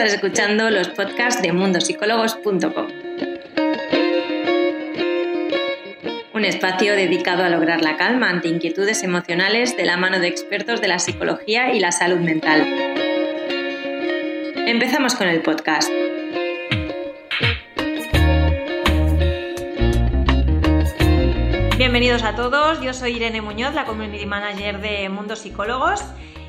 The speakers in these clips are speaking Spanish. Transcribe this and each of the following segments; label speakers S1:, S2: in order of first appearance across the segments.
S1: Estás escuchando los podcasts de mundosicólogos.com. Un espacio dedicado a lograr la calma ante inquietudes emocionales de la mano de expertos de la psicología y la salud mental. Empezamos con el podcast. Bienvenidos a todos, yo soy Irene Muñoz, la Community Manager de Mundo Psicólogos.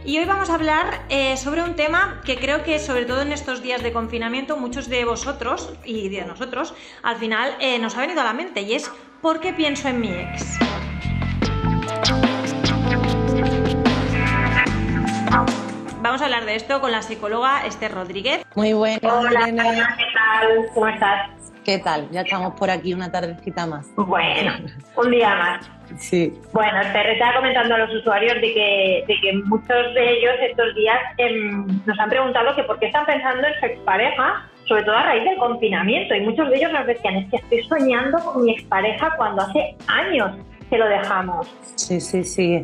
S1: Y hoy vamos a hablar eh, sobre un tema que creo que sobre todo en estos días de confinamiento muchos de vosotros y de nosotros al final eh, nos ha venido a la mente y es ¿por qué pienso en mi ex? Vamos a hablar de esto con la psicóloga Esther Rodríguez.
S2: Muy buenas,
S3: Hola, ¿qué tal? ¿Cómo estás?
S2: ¿Qué tal? Ya estamos por aquí una tardecita más.
S3: Bueno, un día más.
S2: Sí.
S3: Bueno, te estaba comentando a los usuarios de que, de que muchos de ellos estos días em, nos han preguntado que por qué están pensando en su expareja, sobre todo a raíz del confinamiento. Y muchos de ellos nos decían, es que estoy soñando con mi expareja cuando hace años que lo dejamos.
S2: Sí, sí, sí.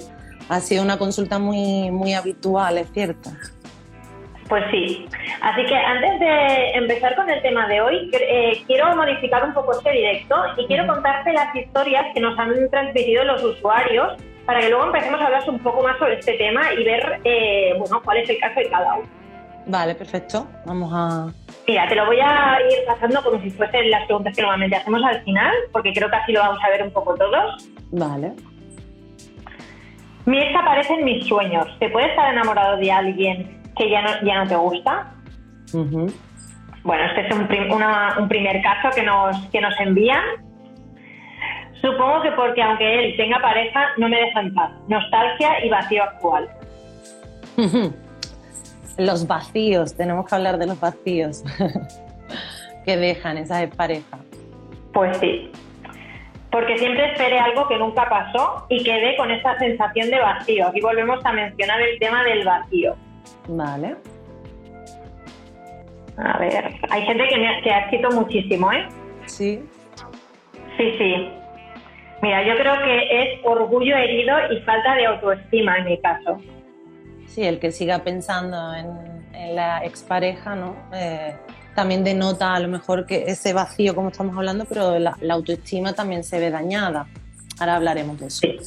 S2: Ha sido una consulta muy, muy habitual, es cierto.
S3: Pues sí. Así que antes de empezar con el tema de hoy, eh, quiero modificar un poco este directo y quiero contarte las historias que nos han transmitido los usuarios para que luego empecemos a hablar un poco más sobre este tema y ver eh, bueno, cuál es el caso de cada uno.
S2: Vale, perfecto. Vamos a...
S3: Mira, te lo voy a ir pasando como si fuesen las preguntas que normalmente hacemos al final, porque creo que así lo vamos a ver un poco todos.
S2: Vale.
S3: Mi ex aparece en mis sueños. ¿Se puede estar enamorado de alguien que ya no, ya no te gusta? Bueno, este es un, prim- una- un primer caso que nos, que nos envían. Supongo que porque aunque él tenga pareja, no me deja en paz. Nostalgia y vacío actual.
S2: Los vacíos, tenemos que hablar de los vacíos que dejan esas parejas.
S3: Pues sí. Porque siempre esperé algo que nunca pasó y quedé con esa sensación de vacío. Aquí volvemos a mencionar el tema del vacío.
S2: Vale.
S3: A ver, hay gente que, me ha, que ha escrito muchísimo, ¿eh?
S2: Sí.
S3: Sí, sí. Mira, yo creo que es orgullo herido y falta de autoestima en mi caso.
S2: Sí, el que siga pensando en, en la expareja, ¿no? Eh, también denota a lo mejor que ese vacío, como estamos hablando, pero la, la autoestima también se ve dañada. Ahora hablaremos de eso.
S3: Sí.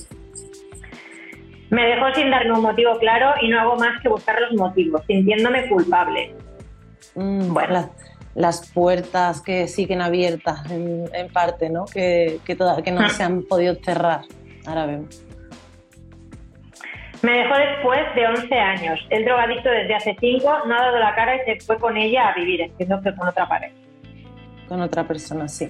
S3: Me dejó sin darme un motivo claro y no hago más que buscar los motivos, sintiéndome culpable.
S2: Mm,
S3: Bueno.
S2: las, las puertas que siguen abiertas en, en parte, ¿no? Que, que, toda- que no
S3: Ah.
S2: se han podido cerrar. Ahora vemos.
S3: Me dejó después de 11 años. El drogadicto desde hace 5 no ha dado la cara y se fue con ella a vivir, entiendo que con otra pareja.
S2: Con otra persona, sí.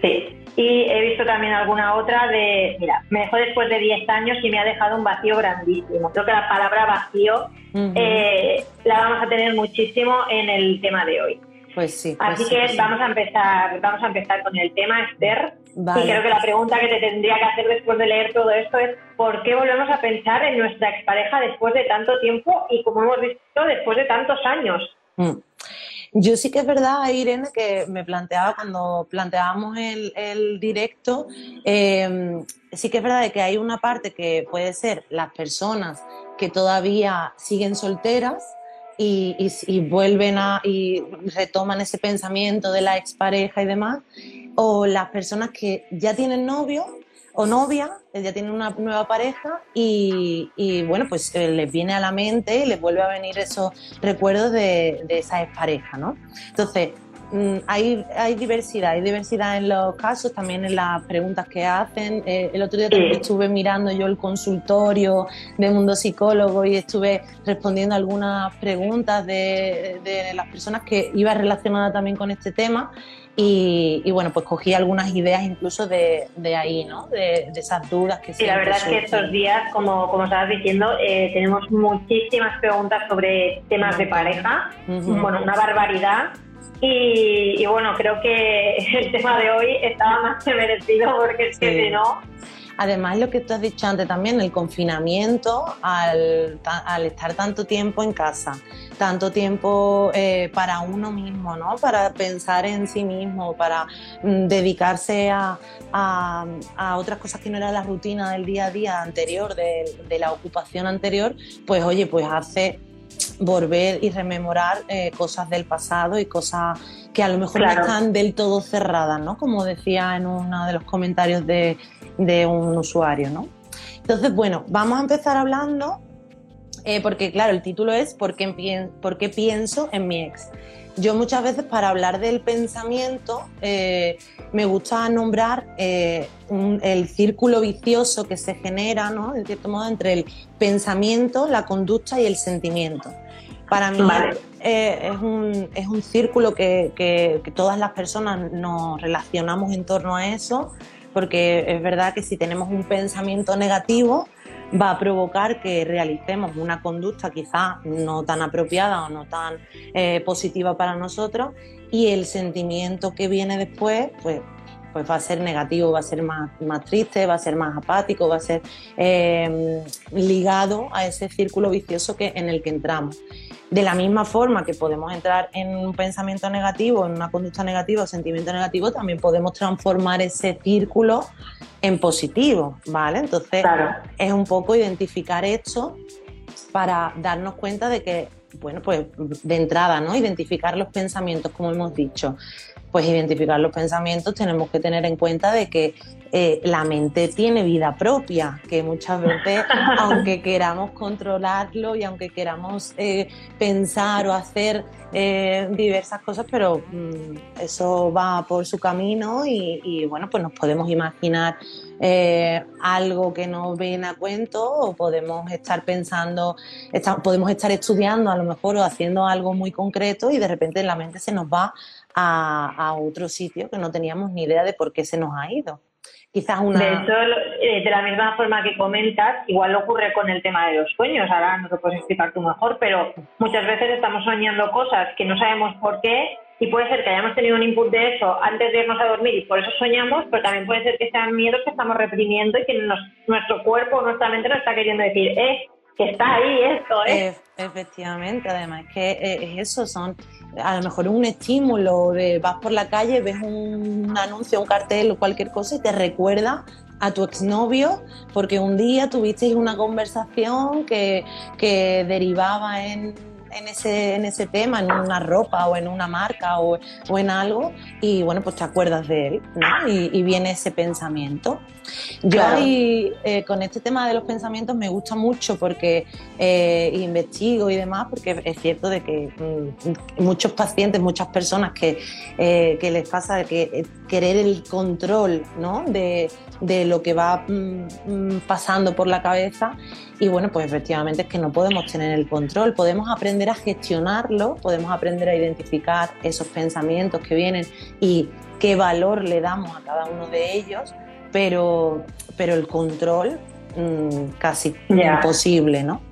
S3: Sí. Y he visto también alguna otra de, mira, me dejó después de 10 años y me ha dejado un vacío grandísimo. Creo que la palabra vacío eh, la vamos a tener muchísimo en el tema de hoy.
S2: pues sí. pues
S3: Así
S2: sí,
S3: que
S2: pues sí.
S3: vamos a empezar, vamos a empezar con el tema, Esther.
S2: Vale.
S3: Y creo que la pregunta que te tendría que hacer después de leer todo esto es ¿por qué volvemos a pensar en nuestra expareja después de tanto tiempo y como hemos visto después de tantos años?
S2: Mm. Yo sí que es verdad, Irene, que me planteaba cuando planteábamos el, directo, eh, sí que es verdad de que hay una parte que puede ser las personas que todavía siguen solteras y, y- y vuelven a y retoman ese pensamiento de la expareja y demás, o las personas que ya tienen novio o novia, eh, ya tienen una nueva pareja y, y, bueno, pues eh, les viene a la mente y les vuelve a venir esos recuerdos de, de esa expareja, ¿no? Entonces, mm, hay, hay diversidad, hay diversidad en los casos, también en las preguntas que hacen. Eh, el otro día también estuve mirando yo el consultorio de Mundo Psicólogo y estuve respondiendo algunas preguntas de, de las personas que iba relacionada también con este tema. Y, y, bueno, pues cogí algunas ideas incluso de, de ahí, ¿no? De, de, esas dudas que
S3: Sí, la verdad es que estos días, como, como estabas diciendo, eh, tenemos muchísimas preguntas sobre temas de pareja,
S2: Uh -huh.
S3: bueno, una barbaridad. Y, y, bueno, creo que el tema de hoy estaba más que merecido porque es que si no...
S2: Además, lo que tú has dicho antes también, el confinamiento, al, al estar tanto tiempo en casa, tanto tiempo eh, para uno mismo, ¿no? Para pensar en sí mismo, para mm, dedicarse a, a- a otras cosas que no era la rutina del día a día anterior, de, de la ocupación anterior, pues oye, pues hace volver y rememorar eh, cosas del pasado y cosas que a lo mejor no están del todo cerradas, ¿no? Como decía en uno de los comentarios de, de un usuario, ¿no? Entonces, bueno, vamos a empezar hablando, eh, porque claro, el título es ¿Por qué, ¿Por qué pienso en mi ex? Yo muchas veces para hablar del pensamiento eh, me gusta nombrar eh, el círculo vicioso que se genera, ¿no? En cierto modo, entre el pensamiento, la conducta y el sentimiento. Para mí es, un, es, un, círculo que, que, que todas las personas nos relacionamos en torno a eso porque es verdad que si tenemos un pensamiento negativo va a provocar que realicemos una conducta quizá no tan apropiada o no tan eh, positiva para nosotros y el sentimiento que viene después pues pues va a ser negativo, va a ser más, más triste, va a ser más apático, va a ser eh, ligado a ese círculo vicioso que, en el que entramos. De la misma forma que podemos entrar en un pensamiento negativo, en una conducta negativa o sentimiento negativo, también podemos transformar ese círculo en positivo, ¿vale? Entonces es un poco identificar esto para darnos cuenta de que, bueno, pues de entrada, ¿no? Identificar los pensamientos, como hemos dicho pues identificar los pensamientos tenemos que tener en cuenta de que eh, la mente tiene vida propia, que muchas veces, aunque queramos controlarlo y aunque queramos eh, pensar o hacer eh, diversas cosas, pero mm, eso va por su camino y, bueno, pues nos podemos imaginar algo que no viene a cuento o podemos estar pensando, podemos estar estudiando a lo mejor o haciendo algo muy concreto y de repente la mente se nos va a, otro sitio que no teníamos ni idea de por qué se nos ha ido. Quizás una...
S3: De hecho, eh, de la misma forma que comentas, igual ocurre con el tema de los sueños, ahora no lo puedes explicar tú mejor, pero muchas veces estamos soñando cosas que no sabemos por qué y puede ser que hayamos tenido un input de eso antes de irnos a dormir y por eso soñamos, pero también puede ser que sean miedos que estamos reprimiendo y que nuestro cuerpo, nuestra mente nos está queriendo decir, eh, que está ahí esto, ¿eh?
S2: Efectivamente, además que eh, es eso, son a lo mejor un estímulo vas por la calle, ves un anuncio, un cartel o cualquier cosa y te recuerda a tu exnovio porque un día tuvisteis una conversación que, que derivaba en en ese, en ese tema, en una ropa o en una marca o, o en algo, y bueno, pues te acuerdas de él, ¿no? Y, viene ese pensamiento. Yo eh, con este tema de los pensamientos me gusta mucho porque eh, investigo y demás, porque es cierto de que mm, muchos pacientes, muchas personas que, eh, que les pasa de que querer el control ¿no? de, de lo que va mm, mm, pasando por la cabeza y bueno, pues efectivamente es que no podemos tener el control, podemos aprender a gestionarlo, podemos aprender a identificar esos pensamientos que vienen y qué valor le damos a cada uno de ellos, pero, pero el control mm, casi imposible, ¿no?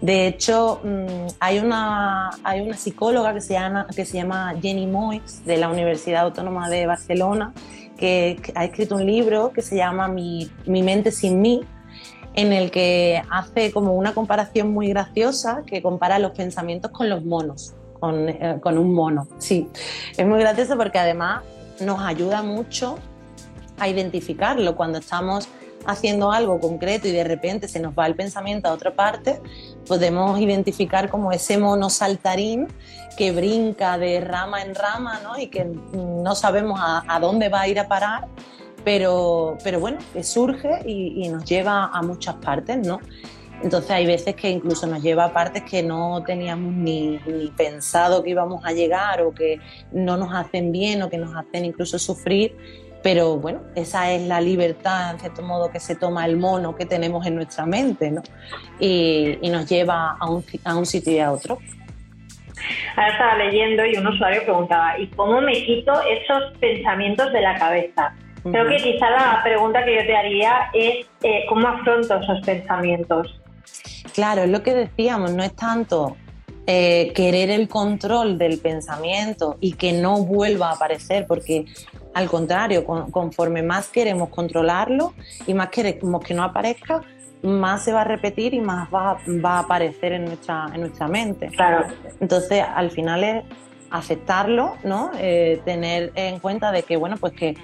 S2: De hecho, mm, hay, una, hay una psicóloga que se, llama, que se llama Jenny Moix de la Universidad Autónoma de Barcelona que, ha escrito un libro que se llama Mi, Mi mente sin mí, en el que hace como una comparación muy graciosa que compara los pensamientos con los monos, con, eh, con un mono. Sí, es muy gracioso porque además nos ayuda mucho a identificarlo cuando estamos haciendo algo concreto y de repente se nos va el pensamiento a otra parte, podemos identificar como ese mono saltarín que brinca de rama en rama ¿no? y que no sabemos a, a dónde va a ir a parar pero, pero bueno, que surge y, nos lleva a muchas partes, ¿no? Entonces hay veces que incluso nos lleva a partes que no teníamos ni, pensado que íbamos a llegar o que no nos hacen bien o que nos hacen incluso sufrir. Pero bueno, esa es la libertad, en cierto modo, que se toma el mono que tenemos en nuestra mente, ¿no? Y, y nos lleva a un, a un sitio y a otro.
S3: Ahora estaba leyendo y un usuario preguntaba, ¿y cómo me quito esos pensamientos de la cabeza? Creo que quizá la pregunta que yo te haría es eh, cómo afronto esos pensamientos.
S2: Claro, es lo que decíamos, no es tanto eh, querer el control del pensamiento y que no vuelva a aparecer, porque al contrario, conforme más queremos controlarlo y más queremos que no aparezca, más se va a repetir y más va, a aparecer en nuestra, en nuestra mente.
S3: Claro.
S2: Entonces, al final es aceptarlo, ¿no? Eh, tener en cuenta de que, bueno, pues que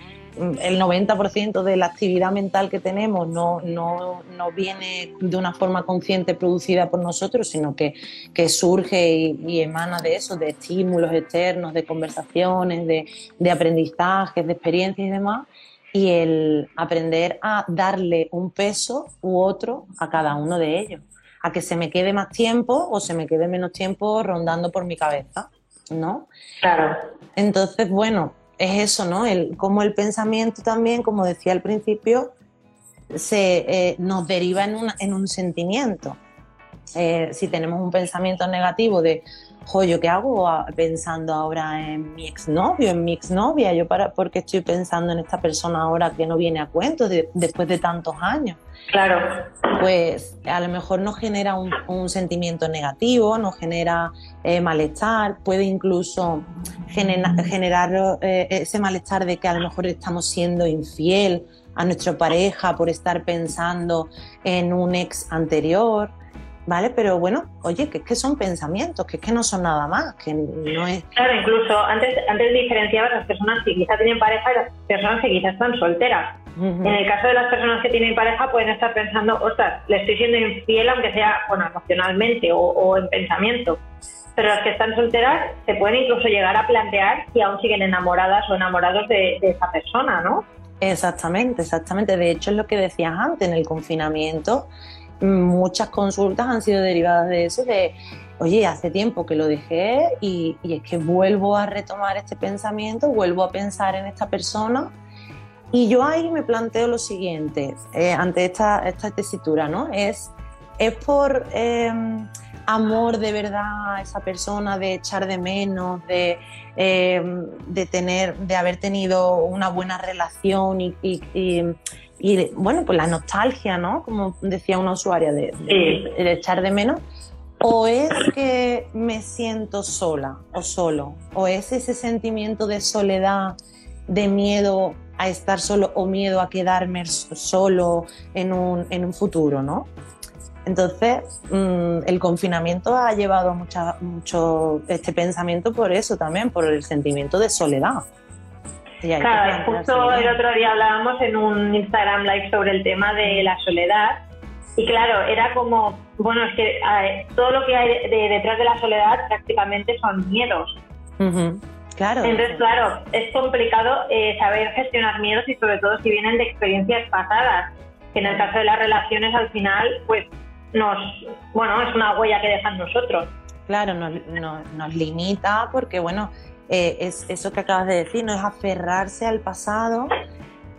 S2: el 90% de la actividad mental que tenemos no, no, no, viene de una forma consciente producida por nosotros, sino que, que surge y, emana de eso, de estímulos externos, de conversaciones, de, de aprendizajes, de experiencias y demás y el aprender a darle un peso u otro a cada uno de ellos, a que se me quede más tiempo o se me quede menos tiempo rondando por mi cabeza, ¿no?
S3: Claro.
S2: Entonces, bueno, es eso, ¿no? El, como el pensamiento también, como decía al principio, se, eh, nos deriva en, en un sentimiento. Eh, si tenemos un pensamiento negativo de jo, qué hago pensando ahora en mi exnovio, en mi exnovia? ¿Yo para, por qué estoy pensando en esta persona ahora que no viene a cuento después de tantos años?
S3: Claro.
S2: Pues a lo mejor nos genera un, sentimiento negativo, nos genera eh, malestar, puede incluso generar eh, ese malestar de que a lo mejor estamos siendo infiel a nuestra pareja por estar pensando en un ex anterior. ¿Vale? Pero bueno, oye, que es que son pensamientos, que es que no son nada más, que no es...
S3: Claro, incluso antes, antes diferenciaba las personas que quizás tienen pareja y las personas que quizás están solteras. En el caso de las personas que tienen pareja pueden estar pensando, ostras, le estoy siendo infiel aunque sea, bueno, emocionalmente o, en pensamiento. Pero las que están solteras se pueden incluso llegar a plantear si aún siguen enamoradas o enamorados de, de esa persona, ¿no?
S2: Exactamente, exactamente. De hecho, es lo que decías antes, en el confinamiento muchas consultas han sido derivadas de eso, de, oye, hace tiempo que lo dejé y, es que vuelvo a retomar este pensamiento, vuelvo a pensar en esta persona. Y yo ahí me planteo lo siguiente, eh, ante esta, esta tesitura, ¿no? Es, es por em, amor de verdad a esa persona, de echar de menos, de, em, de, tener, de haber tenido una buena relación y y bueno, pues la nostalgia, ¿no? Como decía una usuaria, de, echar de menos. O es que me siento sola o solo, o es ese sentimiento de soledad, de miedo a estar solo o miedo a quedarme solo en un, en un futuro, ¿no? Entonces, mm, el confinamiento ha llevado mucha, mucho este pensamiento por eso también, por el sentimiento de soledad
S3: claro, justo el otro día hablábamos en un Instagram Live sobre el tema de la soledad y claro, era como, bueno, es que todo lo que hay detrás de la soledad prácticamente son miedos.
S2: Claro.
S3: Entonces, claro, es complicado eh, saber gestionar miedos y sobre todo si vienen de experiencias pasadas, que en el caso de las relaciones al final, pues nos, bueno, es una huella que dejan nosotros.
S2: Claro, nos, nos limita porque, bueno, eh, es eso que acabas de decir, no es aferrarse al pasado,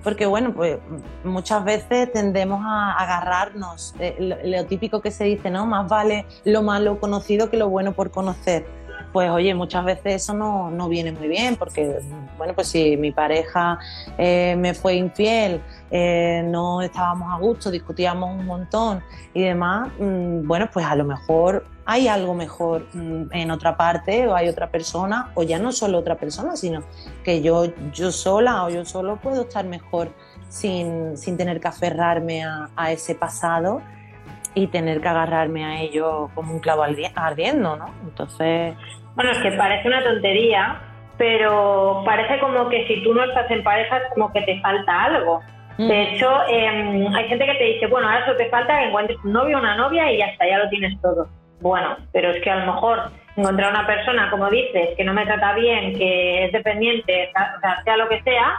S2: porque bueno, pues muchas veces tendemos a agarrarnos, eh, lo, típico que se dice, ¿no? Más vale lo malo conocido que lo bueno por conocer. Pues oye, muchas veces eso no, no viene muy bien, porque bueno, pues si mi pareja eh, me fue infiel, no estábamos a gusto, discutíamos un montón y demás, mm, bueno, pues a lo mejor hay algo mejor mm, en otra parte o hay otra persona, o ya no solo otra persona, sino que yo, yo sola o yo solo puedo estar mejor sin, tener que aferrarme a, ese pasado y tener que agarrarme a ello como un clavo ardiendo, ¿no? Entonces...
S3: Bueno, es que parece una tontería, pero parece como que si tú no estás en pareja es como que te falta algo. De mm. hecho, em, hay gente que te dice, bueno, ahora solo te falta que encuentres un novio o una novia y ya está, ya lo tienes todo bueno, pero es que a lo mejor encontrar una persona, como dices, que no me trata bien, que es dependiente, o sea, sea lo que sea,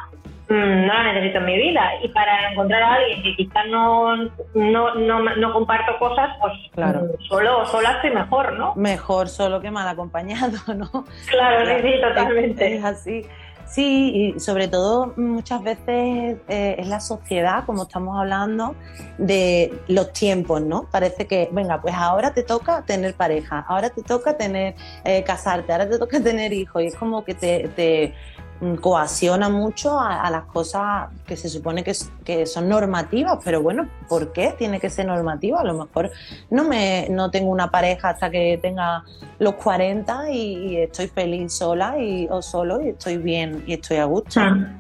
S3: no la necesito en mi vida. Y para encontrar a alguien que quizás no, no, no, comparto cosas, pues
S2: claro.
S3: Mm, solo o sola estoy mejor, ¿no?
S2: Mejor solo que mal acompañado, ¿no?
S3: Claro, sí, sí, totalmente.
S2: es así. Sí, y sobre todo muchas veces eh, es la sociedad, como estamos hablando, de los tiempos, ¿no? Parece que, venga, pues ahora te toca tener pareja, ahora te toca tener eh, casarte, ahora te toca tener hijos, y es como que te Mm, coacciona mucho a, las cosas que se supone que, que, son normativas, pero bueno, ¿por qué tiene que ser normativa? A lo mejor no, me, no tengo una pareja hasta que tenga los 40 y, estoy feliz sola y, o solo y estoy bien y estoy a gusto. Ah.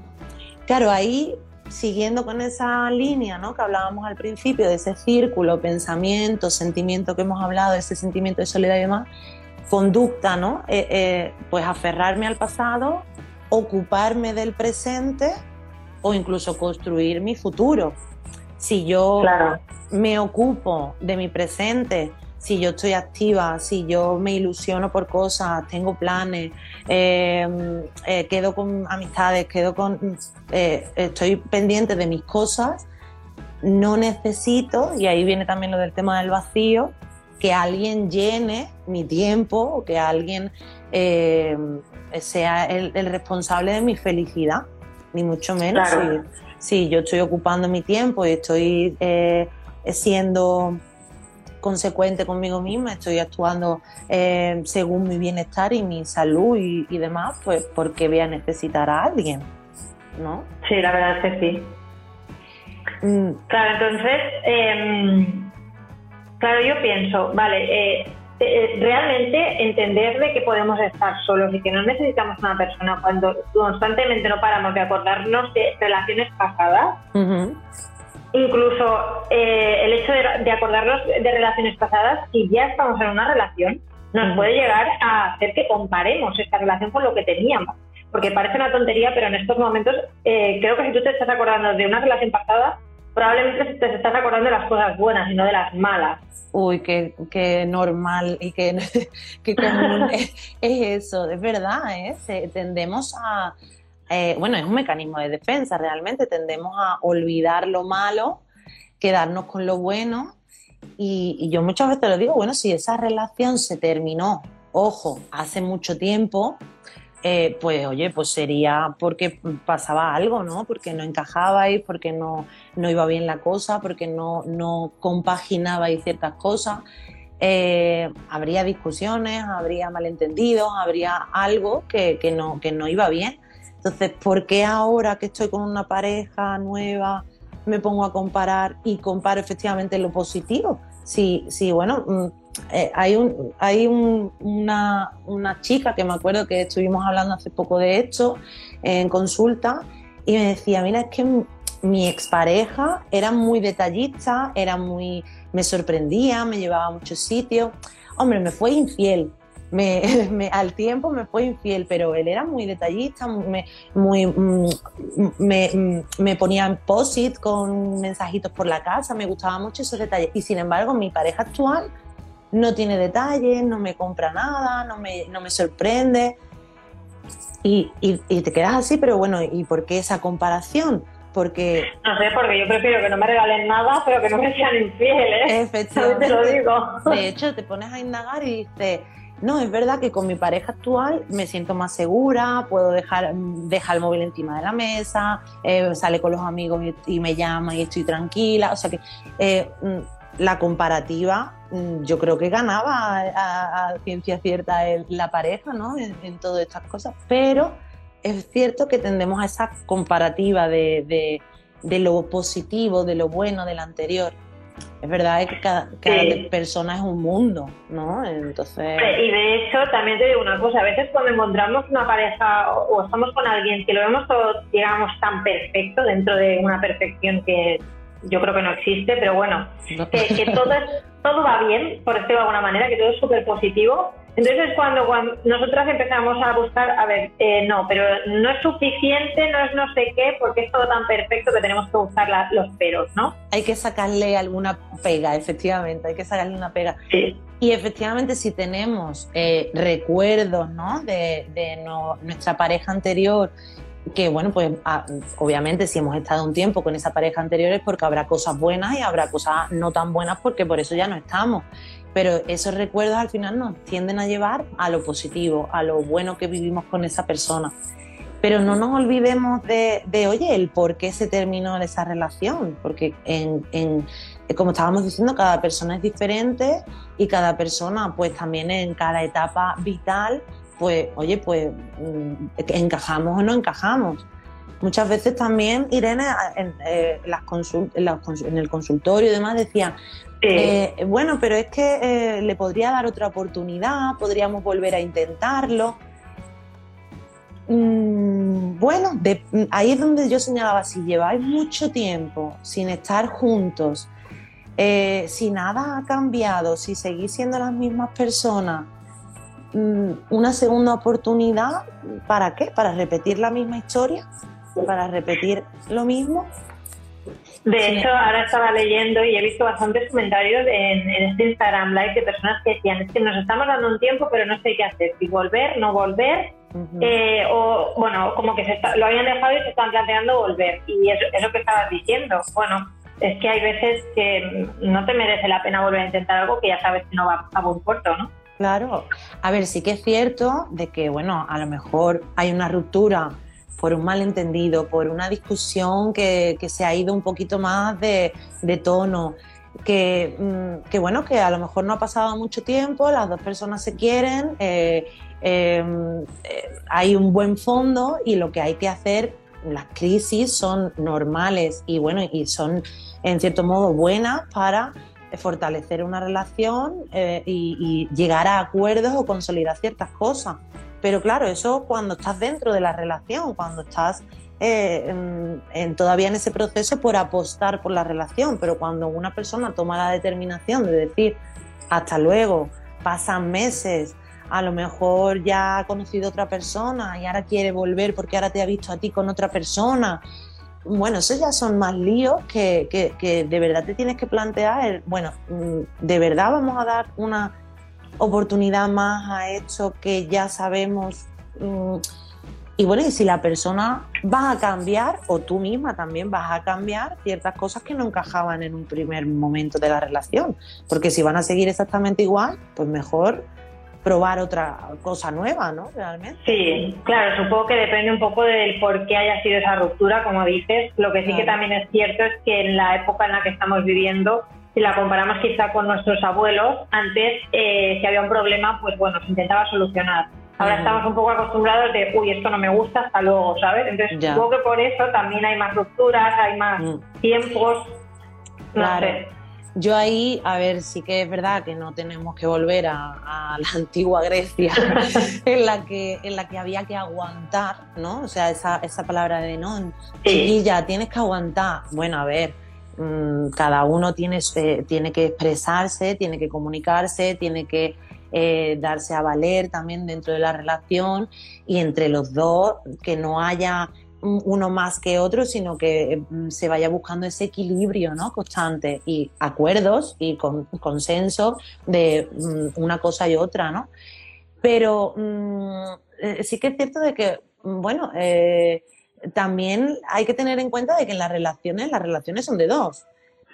S2: Claro, ahí siguiendo con esa línea ¿no? que hablábamos al principio, de ese círculo, pensamiento, sentimiento que hemos hablado, ese sentimiento de soledad y demás, conducta, ¿no? Eh, eh, pues aferrarme al pasado ocuparme del presente o incluso construir mi futuro. Si yo me ocupo de mi presente, si yo estoy activa, si yo me ilusiono por cosas, tengo planes, em, eh, quedo con amistades, quedo con, eh, estoy pendiente de mis cosas, no necesito, y ahí viene también lo del tema del vacío, que alguien llene mi tiempo o que alguien em, sea el, responsable de mi felicidad, ni mucho menos. Si, yo estoy ocupando mi tiempo y estoy eh, siendo consecuente conmigo misma, estoy actuando eh, según mi bienestar y mi salud y, demás, pues porque voy a necesitar a alguien, ¿no?
S3: Sí, la verdad es que sí. Mm. Claro, entonces, em, claro, yo pienso, vale, eh, eh, realmente entender de que podemos estar solos y que no necesitamos una persona cuando constantemente no paramos de acordarnos de relaciones pasadas. Incluso eh, el hecho de, acordarnos de relaciones pasadas, si ya estamos en una relación, nos puede llegar a hacer que comparemos esta relación con lo que teníamos. Porque parece una tontería, pero en estos momentos eh, creo que si tú te estás acordando de una relación pasada, probablemente te estás acordando de las cosas buenas y no de las malas.
S2: Uy, qué, qué normal y qué, qué común es, eso, es verdad, ¿eh? tendemos a, eh, bueno, es un mecanismo de defensa, realmente tendemos a olvidar lo malo, quedarnos con lo bueno y, yo muchas veces lo digo, bueno, si esa relación se terminó, ojo, hace mucho tiempo, eh, pues oye, pues sería porque pasaba algo, ¿no? Porque no encajabais, porque no, no iba bien la cosa, porque no, no compaginabais ciertas cosas. Eh, habría discusiones, habría malentendidos, habría algo que, no, que no iba bien. Entonces, ¿por qué ahora que estoy con una pareja nueva me pongo a comparar y comparo efectivamente lo positivo? Sí, sí, bueno, mm, eh, hay, un, hay una, chica que me acuerdo que estuvimos hablando hace poco de esto en consulta y me decía, mira, es que mi expareja era muy detallista, era muy, me sorprendía, me llevaba a muchos sitios. Hombre, me fue infiel, al tiempo me fue infiel, pero él era muy detallista, me, muy, mm, me, mm, me ponía en posit con mensajitos por la casa, me gustaban mucho esos detalles. Y sin embargo, mi pareja actual no tiene detalles, no me compra nada, no me, no me sorprende. Y, y, te quedas así, pero bueno, ¿y por qué esa comparación? Porque...
S3: No sé, porque yo prefiero que no me regalen nada, pero que no me sean infieles.
S2: Efectivamente. Te lo digo. De hecho, te pones a indagar y dices no, es verdad que con mi pareja actual me siento más segura, puedo dejar, dejar el móvil encima de la mesa, eh, sale con los amigos y, me llama y estoy tranquila. O sea que eh, mm, la comparativa mm, yo creo que ganaba a, ciencia cierta la pareja ¿no? en, todas estas cosas, pero es cierto que tendemos a esa comparativa de, de lo positivo, de lo bueno del anterior es verdad que cada, persona es un mundo, ¿no? Entonces...
S3: Y de hecho, también te digo una cosa, a veces cuando encontramos una pareja o, estamos con alguien que lo vemos todo, digamos, tan perfecto dentro de una perfección que yo creo que no existe, pero bueno, que, todo, todo va bien, por decirlo de alguna manera, que todo es súper positivo, entonces cuando, cuando nosotras empezamos a buscar, a ver, eh, no, pero no es suficiente, no es no sé qué, porque es todo tan perfecto que tenemos que buscar los peros, ¿no?
S2: Hay que sacarle alguna pega, efectivamente, hay que sacarle una pega.
S3: Sí.
S2: Y efectivamente si tenemos eh, recuerdos, ¿no? De, nuestra pareja anterior que bueno, pues ah, obviamente si hemos estado un tiempo con esa pareja anterior es porque habrá cosas buenas y habrá cosas no tan buenas porque por eso ya no estamos pero esos recuerdos al final nos tienden a llevar a lo positivo, a lo bueno que vivimos con esa persona. Pero no nos olvidemos de, oye, el por qué se terminó esa relación, porque en, como estábamos diciendo, cada persona es diferente y cada persona, pues también en cada etapa vital, pues, oye, pues mm, encajamos o no encajamos. Muchas veces también, Irene, en, eh, las en el consultorio y demás, decía, eh, bueno, pero es que eh, le podría dar otra oportunidad, podríamos volver a intentarlo. Mm, bueno, ahí es donde yo señalaba, si lleváis mucho tiempo sin estar juntos, si nada ha cambiado, si seguís siendo las mismas personas, una segunda oportunidad, ¿para qué? ¿Para repetir la misma historia? para repetir lo mismo.
S3: De hecho, ahora estaba leyendo y he visto bastantes comentarios en, este Instagram Live de personas que decían, es que nos estamos dando un tiempo, pero no sé qué hacer, si volver, no volver, eh, o bueno, como que se lo habían dejado y se están planteando volver. Y eso, eso que estabas diciendo, bueno, es que hay veces que no te merece la pena volver a intentar algo que ya sabes que no va a buen puerto, ¿no?
S2: Claro, a ver, sí que es cierto de que, bueno, a lo mejor hay una ruptura por un malentendido, por una discusión que, se ha ido un poquito más de, tono, que, mm, que, bueno, que a lo mejor no ha pasado mucho tiempo, las dos personas se quieren, eh, em, eh, hay un buen fondo y lo que hay que hacer, las crisis son normales y bueno, y son en cierto modo buenas para fortalecer una relación eh, y, llegar a acuerdos o consolidar ciertas cosas. Pero claro, eso cuando estás dentro de la relación, cuando estás eh, en, todavía en ese proceso por apostar por la relación, pero cuando una persona toma la determinación de decir hasta luego, pasan meses, a lo mejor ya ha conocido otra persona y ahora quiere volver porque ahora te ha visto a ti con otra persona bueno, eso ya son más líos que, que, de verdad te tienes que plantear, bueno, mm, ¿de verdad vamos a dar una oportunidad más a esto que ya sabemos? Mm, y bueno, y si la persona va a cambiar, o tú misma también vas a cambiar ciertas cosas que no encajaban en un primer momento de la relación, porque si van a seguir exactamente igual, pues mejor probar otra cosa nueva, ¿no? Realmente.
S3: Sí, claro, supongo que depende un poco del por qué haya sido esa ruptura, como dices. Lo que sí que también es cierto es que en la época en la que estamos viviendo, si la comparamos quizá con nuestros abuelos, antes eh, si había un problema, pues bueno, se intentaba solucionar. Ahora estamos un poco acostumbrados de, uy, esto no me gusta, hasta luego, ¿sabes? Entonces supongo que por eso también hay más rupturas, hay más mm. tiempos. No claro.
S2: Yo ahí, a ver, sí que es verdad que no tenemos que volver a, la antigua Grecia, en, la que, en la que había que aguantar, ¿no? O sea, esa, esa palabra de no, chiquilla, tienes que aguantar. Bueno, a ver, mm, cada uno tiene, eh, tiene que expresarse, tiene que comunicarse, tiene que eh, darse a valer también dentro de la relación y entre los dos, que no haya uno más que otro, sino que mm, se vaya buscando ese equilibrio ¿no? constante y acuerdos y con, consenso de mm, una cosa y otra, ¿no? Pero mm, eh, sí que es cierto de que, bueno, eh, también hay que tener en cuenta de que en las relaciones, las relaciones son de dos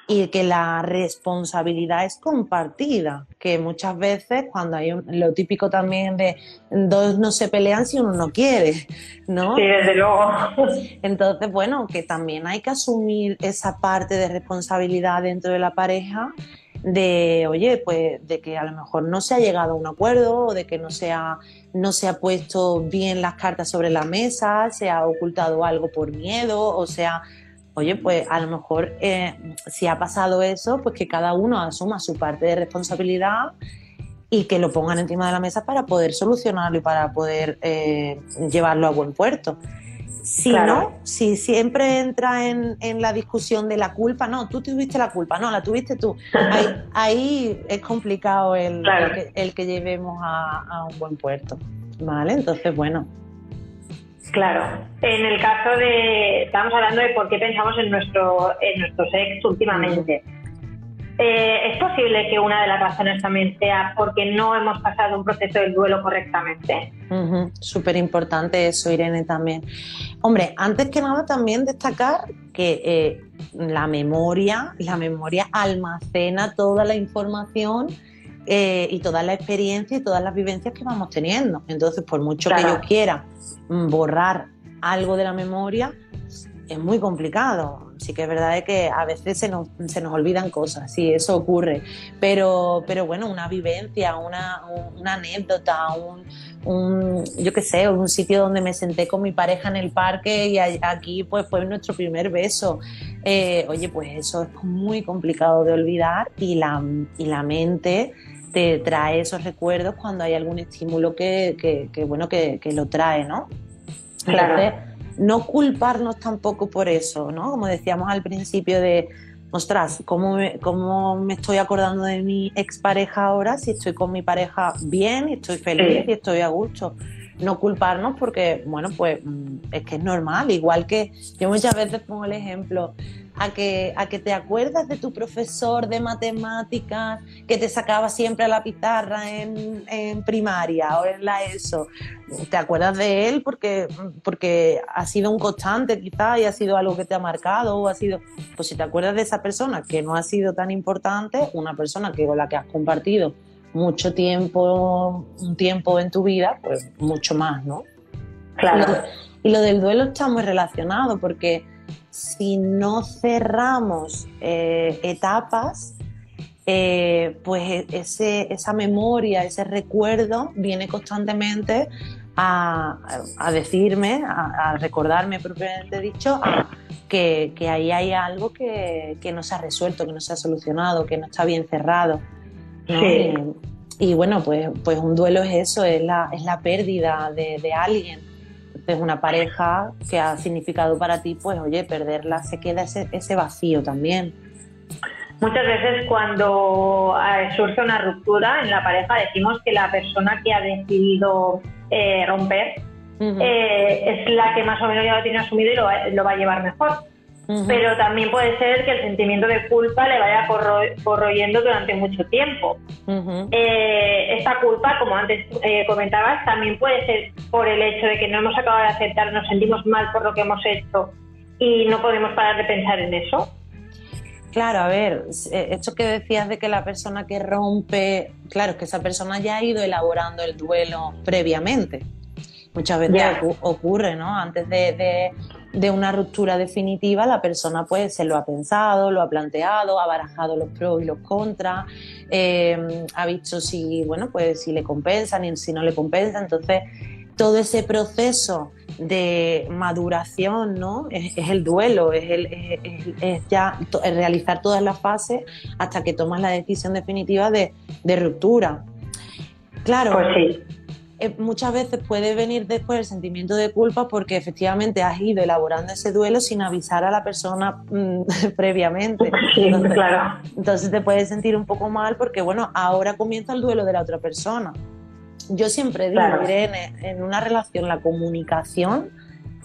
S2: y que la responsabilidad es compartida, que muchas veces cuando hay lo típico también de dos no se pelean si uno no quiere, ¿no?
S3: Sí, desde luego.
S2: Entonces, bueno, que también hay que asumir esa parte de responsabilidad dentro de la pareja de, oye, pues de que a lo mejor no se ha llegado a un acuerdo o de que no se ha, no se ha puesto bien las cartas sobre la mesa, se ha ocultado algo por miedo, o sea, oye, pues a lo mejor eh, si ha pasado eso, pues que cada uno asuma su parte de responsabilidad y que lo pongan encima de la mesa para poder solucionarlo y para poder eh, llevarlo a buen puerto. Si no, si siempre entra en, la discusión de la culpa, no, tú tuviste la culpa, no, la tuviste tú. Ahí, es complicado el, que, llevemos a, a un buen puerto. ¿Vale? Entonces, bueno,
S3: Claro. En el caso de, estamos hablando de por qué pensamos en nuestro, en nuestro sex últimamente. Eh, ¿Es posible que una de las razones también sea porque no hemos pasado un proceso del duelo correctamente?
S2: Súper importante eso, Irene, también. Hombre, antes que nada también destacar que eh, la memoria, la memoria almacena toda la información eh, y toda la experiencia y todas las vivencias que vamos teniendo. Entonces, por mucho que yo quiera mm, borrar algo de la memoria, es muy complicado. Sí que es verdad que a veces se nos, se nos olvidan cosas, sí, eso ocurre. Pero, pero bueno, una vivencia, una, una anécdota, un, un, yo qué sé, un sitio donde me senté con mi pareja en el parque y aquí pues fue nuestro primer beso. Eh, oye, pues eso es muy complicado de olvidar y la, y la mente te trae esos recuerdos cuando hay algún estímulo que, bueno, que, lo trae, ¿no? Claro. no culparnos tampoco por eso, ¿no? Como decíamos al principio de, ostras, ¿cómo me, ¿cómo me estoy acordando de mi expareja ahora si estoy con mi pareja bien y estoy feliz y estoy a gusto? no culparnos porque, bueno, pues mm, es que es normal, igual que yo muchas veces pongo el ejemplo, a que, a que te acuerdas de tu profesor de matemáticas que te sacaba siempre a la pizarra en, en primaria o en la ESO. Te acuerdas de él porque, porque ha sido un constante quizá y ha sido algo que te ha marcado o ha sido, pues si te acuerdas de esa persona que no ha sido tan importante, una persona que con la que has compartido mucho tiempo, un tiempo en tu vida, pues mucho más, ¿no?
S3: Claro.
S2: Y lo del duelo está muy relacionado porque si no cerramos eh, etapas, eh, pues ese, esa memoria, ese recuerdo viene constantemente a, decirme, a, recordarme propiamente dicho, que, ahí hay algo que, no se ha resuelto, que no se ha solucionado, que no está bien cerrado. Y, bueno, pues, pues un duelo es eso, es la, es la pérdida de, de alguien es una pareja que ha significado para ti, pues oye, perderla se queda ese, ese vacío también.
S3: Muchas veces cuando eh, surge una ruptura en la pareja decimos que la persona que ha decidido eh, romper eh, es la que más o menos ya lo tiene asumido y lo va a llevar mejor pero también puede ser que el sentimiento de culpa le vaya corroyendo durante mucho tiempo. Eh, esta culpa, como antes eh, comentabas, también puede ser por el hecho de que no hemos acabado de aceptar, nos sentimos mal por lo que hemos hecho y no podemos parar de pensar en eso.
S2: Claro, a ver, eh, esto que decías de que la persona que rompe, claro, es que esa persona ya ha ido elaborando el duelo previamente. Muchas veces ocurre, ¿no? Antes de, de una ruptura definitiva, la persona pues se lo ha pensado, lo ha planteado, ha barajado los pros y los contras, eh, ha visto si, bueno, pues si le compensan y si no le compensa. Entonces, todo ese proceso de maduración, ¿no? Es, el duelo, es, el, es, ya realizar todas las fases hasta que tomas la decisión definitiva de, de ruptura. Claro,
S3: pues sí.
S2: Eh, muchas veces puede venir después el sentimiento de culpa porque efectivamente has ido elaborando ese duelo sin avisar a la persona mm, previamente.
S3: entonces, claro.
S2: Entonces te puedes sentir un poco mal porque, bueno, ahora comienza el duelo de la otra persona. Yo siempre digo, Irene, en una relación la comunicación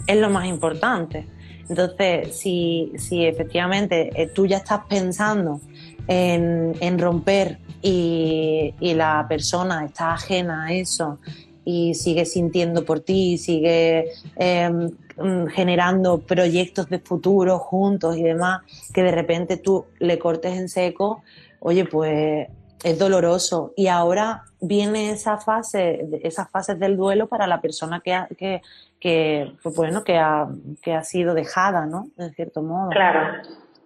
S2: es lo más importante. Entonces, si, si efectivamente eh, tú ya estás pensando en, en romper y, la persona está ajena a eso y sigue sintiendo por ti, sigue em, mm, generando proyectos de futuro juntos y demás, que de repente tú le cortes en seco, oye, pues es doloroso. Y ahora viene esa fase, esas fases del duelo para la persona que, que, que, pues bueno, que ha, que ha sido dejada, ¿no? En cierto modo.
S3: Claro.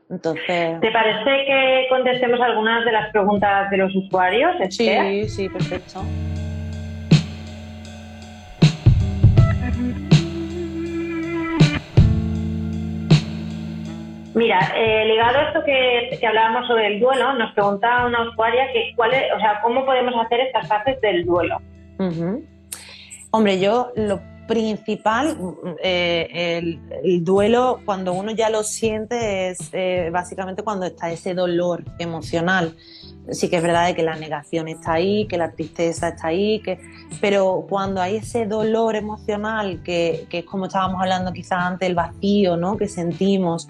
S2: Entonces...
S3: ¿Te parece que contestemos algunas de las preguntas de los usuarios?
S2: Sí, sí, perfecto.
S3: Mira, eh, ligado a esto que, hablábamos sobre el duelo, nos preguntaba una usuaria que cuál o sea, cómo podemos hacer estas fases del duelo.
S2: Hombre, yo lo principal, eh, el, duelo, cuando uno ya lo siente, es eh, básicamente cuando está ese dolor emocional. Sí que es verdad que la negación está ahí, que la tristeza está ahí, que, pero cuando hay ese dolor emocional, que, que es como estábamos hablando quizás antes, el vacío ¿no? que sentimos,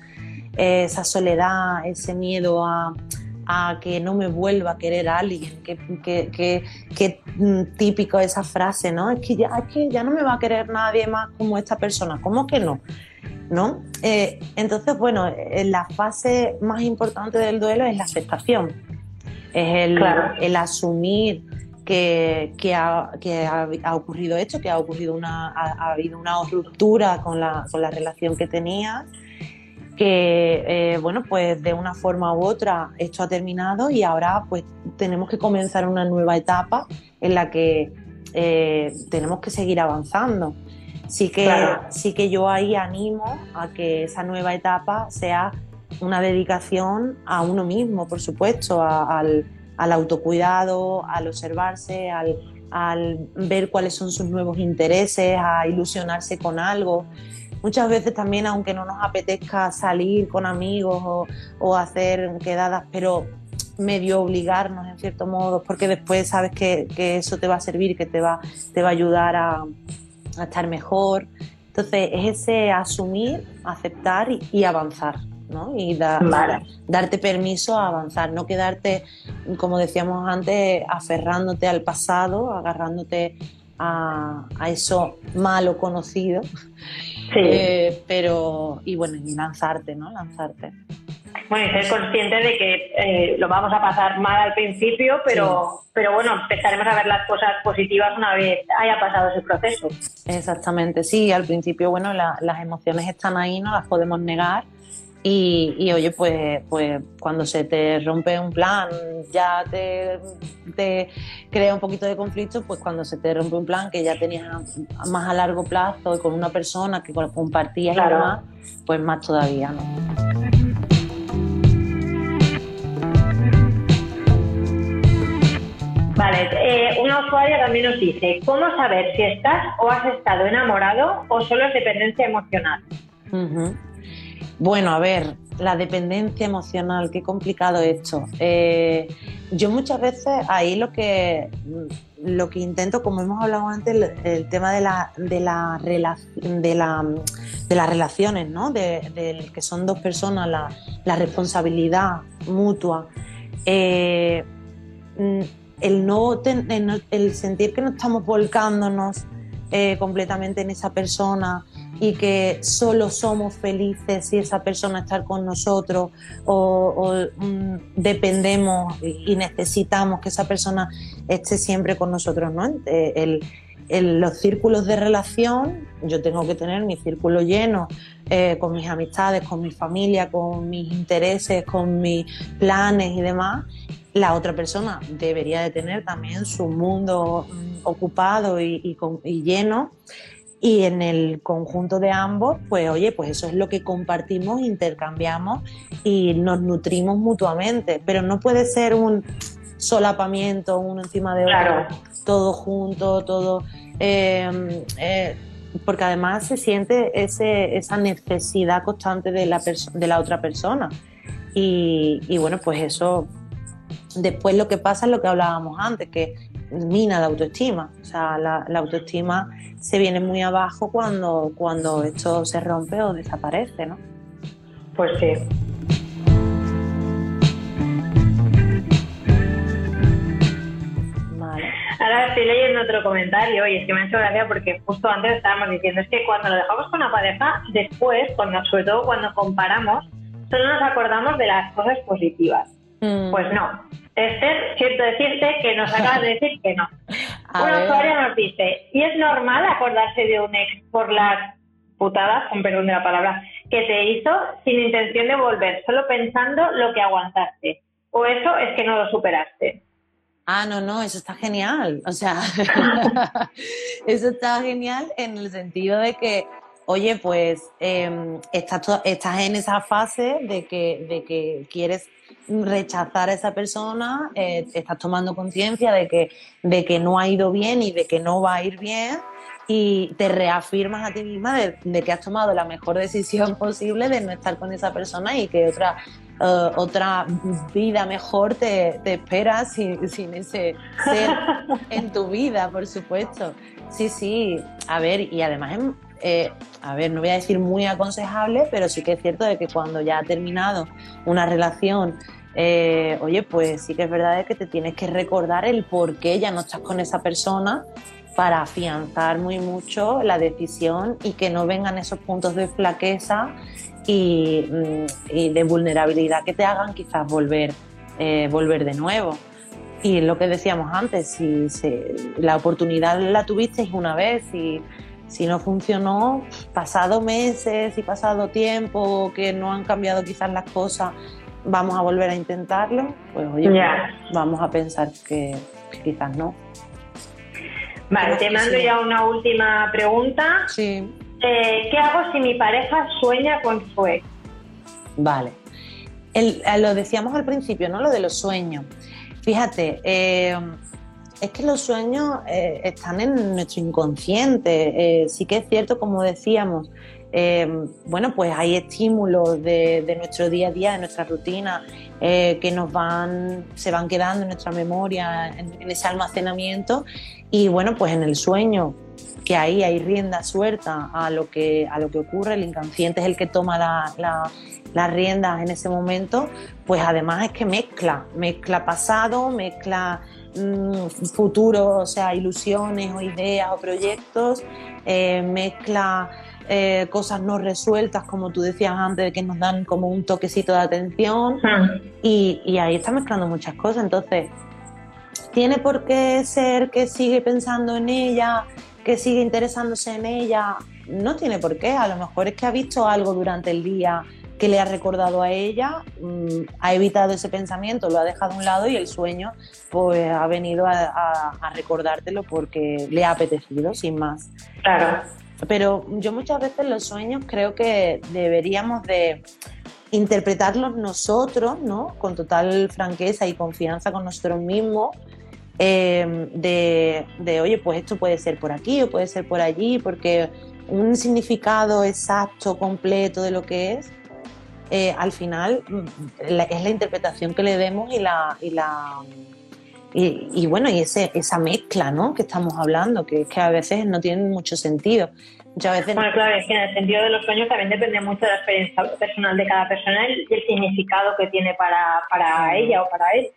S2: esa soledad, ese miedo a, a que no me vuelva a querer a alguien, que, que, que, mm, típico esa frase, ¿no? Es que, ya, es que ya no me va a querer nadie más como esta persona, ¿cómo que no? ¿No? Eh, entonces, bueno, la fase más importante del duelo es la aceptación, es el, el asumir que, que, ha, que ha, ocurrido esto, que ha ocurrido una, ha, habido una ruptura con la, con la relación que tenía que eh, bueno pues de una forma u otra esto ha terminado y ahora pues tenemos que comenzar una nueva etapa en la que eh, tenemos que seguir avanzando. Sí que sí que yo ahí animo a que esa nueva etapa sea una dedicación a uno mismo por supuesto al, autocuidado al observarse al, al ver cuáles son sus nuevos intereses a ilusionarse con algo muchas veces también, aunque no nos apetezca salir con amigos o, hacer quedadas, pero medio obligarnos en cierto modo, porque después sabes que, eso te va a servir, que te va, te va a ayudar a, a estar mejor. Entonces es ese asumir, aceptar y, avanzar. ¿no? Y darte permiso a avanzar, no quedarte, como decíamos antes, aferrándote al pasado, agarrándote a, eso malo conocido. Eh, pero, y bueno, y lanzarte, ¿no? Lanzarte.
S3: Bueno, y ser consciente de que eh, lo vamos a pasar mal al principio, pero, pero bueno, empezaremos a ver las cosas positivas una vez haya pasado ese proceso.
S2: Exactamente, sí, al principio, bueno, las emociones están ahí, no las podemos negar. Y, oye, pues, pues cuando se te rompe un plan, ya te, te, crea un poquito de conflicto, pues cuando se te rompe un plan que ya tenías más a largo plazo y con una persona que compartías y demás, pues más todavía, ¿no?
S3: Vale, eh, una usuaria también nos dice, ¿cómo saber si estás o has estado enamorado o solo es dependencia emocional?
S2: Bueno, a ver, la dependencia emocional, qué complicado esto. Eh, yo muchas veces ahí lo que lo que intento, como hemos hablado antes, el, tema de la, de la, de la de las relaciones, ¿no? De, que son dos personas, la, responsabilidad mutua. Eh, mm, el, no el sentir que no estamos volcándonos eh, completamente en esa persona y que solo somos felices si esa persona está con nosotros o, mm, dependemos y necesitamos que esa persona esté siempre con nosotros, ¿no? Eh, los círculos de relación, yo tengo que tener mi círculo lleno eh, con mis amistades, con mi familia, con mis intereses, con mis planes y demás, la otra persona debería de tener también su mundo mm, ocupado y, lleno y en el conjunto de ambos, pues oye, pues eso es lo que compartimos, intercambiamos y nos nutrimos mutuamente, pero no puede ser un solapamiento uno encima de otro, todo junto, todo... Em, eh, porque además se siente ese, esa necesidad constante de la, de la otra persona. Y, y bueno, pues eso Después lo que pasa es lo que hablábamos antes, que mina la autoestima. O sea, la, autoestima se viene muy abajo cuando, cuando esto se rompe o desaparece, ¿no?
S3: Pues sí. Vale. Ahora estoy leyendo otro comentario y es que me ha hecho gracia porque justo antes estábamos diciendo es que cuando lo dejamos con la pareja, después, cuando, sobre todo cuando comparamos, solo nos acordamos de las cosas positivas. Mm. Pues no, Esther, siento decirte que nos acabas de decir que no. Una usuaria nos dice, ¿y es normal acordarse de un ex por las putadas, con perdón de la palabra, que te hizo sin intención de volver, solo pensando lo que aguantaste? ¿O eso es que no lo superaste?
S2: Ah, no, no, eso está genial. O sea, eso está genial en el sentido de que, oye, pues em, estás, estás en esa fase de que, de que quieres rechazar a esa persona, eh, estás tomando conciencia de que, de que no ha ido bien y de que no va a ir bien y te reafirmas a ti misma de, que has tomado la mejor decisión posible de no estar con esa persona y que otra, eh, otra vida mejor te, te espera sin, sin, ese ser en tu vida, por supuesto. Sí, sí, a ver, y además eh, a ver, no voy a decir muy aconsejable, pero sí que es cierto de que cuando ya ha terminado una relación, eh, oye, pues sí que es verdad que te tienes que recordar el por qué ya no estás con esa persona para afianzar muy mucho la decisión y que no vengan esos puntos de flaqueza y, mm, de vulnerabilidad que te hagan quizás volver, eh, volver de nuevo. Y lo que decíamos antes, si la oportunidad la tuviste una vez y si no funcionó, pasado meses y pasado tiempo, que no han cambiado quizás las cosas, vamos a volver a intentarlo, pues oye, vamos a pensar que, quizás no.
S3: Vale, te mando ya una última pregunta.
S2: Sí.
S3: Eh, ¿Qué hago si mi pareja sueña con su ex?
S2: Vale. Eh, lo decíamos al principio, ¿no? Lo de los sueños. Fíjate, eh, es que los sueños eh, están en nuestro inconsciente. Eh, sí que es cierto, como decíamos, eh, bueno, pues hay estímulos de, nuestro día a día, de nuestra rutina, que nos van, se van quedando en nuestra memoria, en, ese almacenamiento. Y bueno, pues en el sueño que ahí hay rienda suelta a lo que, a lo que ocurre, el inconsciente es el que toma las riendas en ese momento, pues además es que mezcla, mezcla pasado, mezcla mm, futuro, o sea, ilusiones o ideas o proyectos, eh, mezcla eh, cosas no resueltas, como tú decías antes, que nos dan como un toquecito de atención, hmm. y, y ahí está mezclando muchas cosas, entonces tiene por qué ser que sigue pensando en ella, que sigue interesándose en ella. No tiene por qué, a lo mejor es que ha visto algo durante el día que le ha recordado a ella, mm, ha evitado ese pensamiento, lo ha dejado a un lado y el sueño pues ha venido a, recordártelo porque le ha apetecido, sin más.
S3: Claro.
S2: Pero yo muchas veces los sueños creo que deberíamos de interpretarlos nosotros, ¿no? Con total franqueza y confianza con nosotros mismos Em, de, oye, pues esto puede ser por aquí o puede ser por allí, porque un significado exacto, completo de lo que es, eh, al final mm, es la interpretación que le demos y la... Y la y, bueno, y ese, esa mezcla ¿no? que estamos hablando, que, que a veces no tiene mucho sentido.
S3: Muchas veces... Bueno, claro, es que en el sentido de los sueños también depende mucho de la experiencia personal de cada persona y el significado que tiene para, para ella o para él.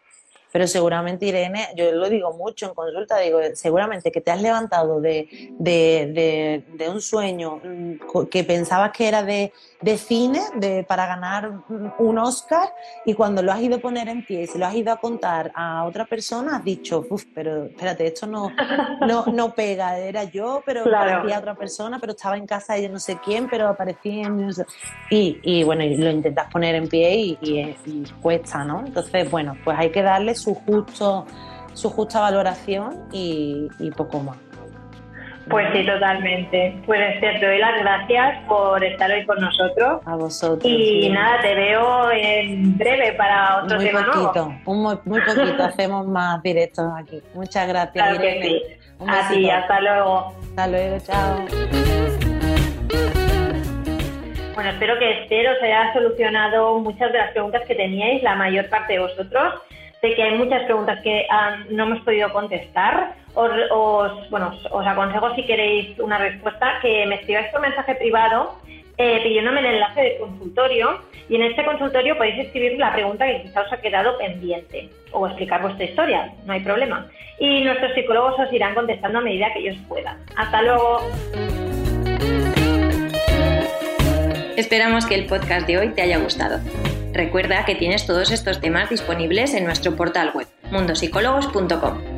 S2: Pero seguramente, Irene, yo lo digo mucho en consulta, digo, seguramente que te has levantado de, de, de, un sueño mm, que pensabas que era de, cine, de, para ganar un Oscar, y cuando lo has ido a poner en pie y se lo has ido a contar a otra persona, has dicho, uff, pero espérate, esto no, no, no pega, era yo, pero parecía otra persona, pero estaba en casa de no sé quién, pero aparecía en... Y, y bueno, lo intentas poner en pie y, y, y cuesta, ¿no? Entonces, bueno, pues hay que darle su, justo, su justa valoración y, poco más.
S3: Pues sí, totalmente. Pues te doy las gracias por estar hoy con nosotros.
S2: A vosotros.
S3: Y nada, te veo en breve para otro
S2: muy
S3: tema
S2: poquito, muy, muy, poquito, hacemos más directos aquí. Muchas gracias,
S3: Irene. A ti, hasta luego.
S2: Hasta luego, chao.
S3: Bueno, espero que este os haya solucionado muchas de las preguntas que teníais, la mayor parte de vosotros. Sé que hay muchas preguntas que no hemos podido contestar. Os, bueno, os aconsejo si queréis una respuesta que me escribáis por mensaje privado eh, pidiéndome el enlace de consultorio y en este consultorio podéis escribir la pregunta que quizá os ha quedado pendiente o explicar vuestra historia, no hay problema. Y nuestros psicólogos os irán contestando a medida que ellos puedan. Hasta luego.
S1: Esperamos que el podcast de hoy te haya gustado. Recuerda que tienes todos estos temas disponibles en nuestro portal web mundosicólogos.com.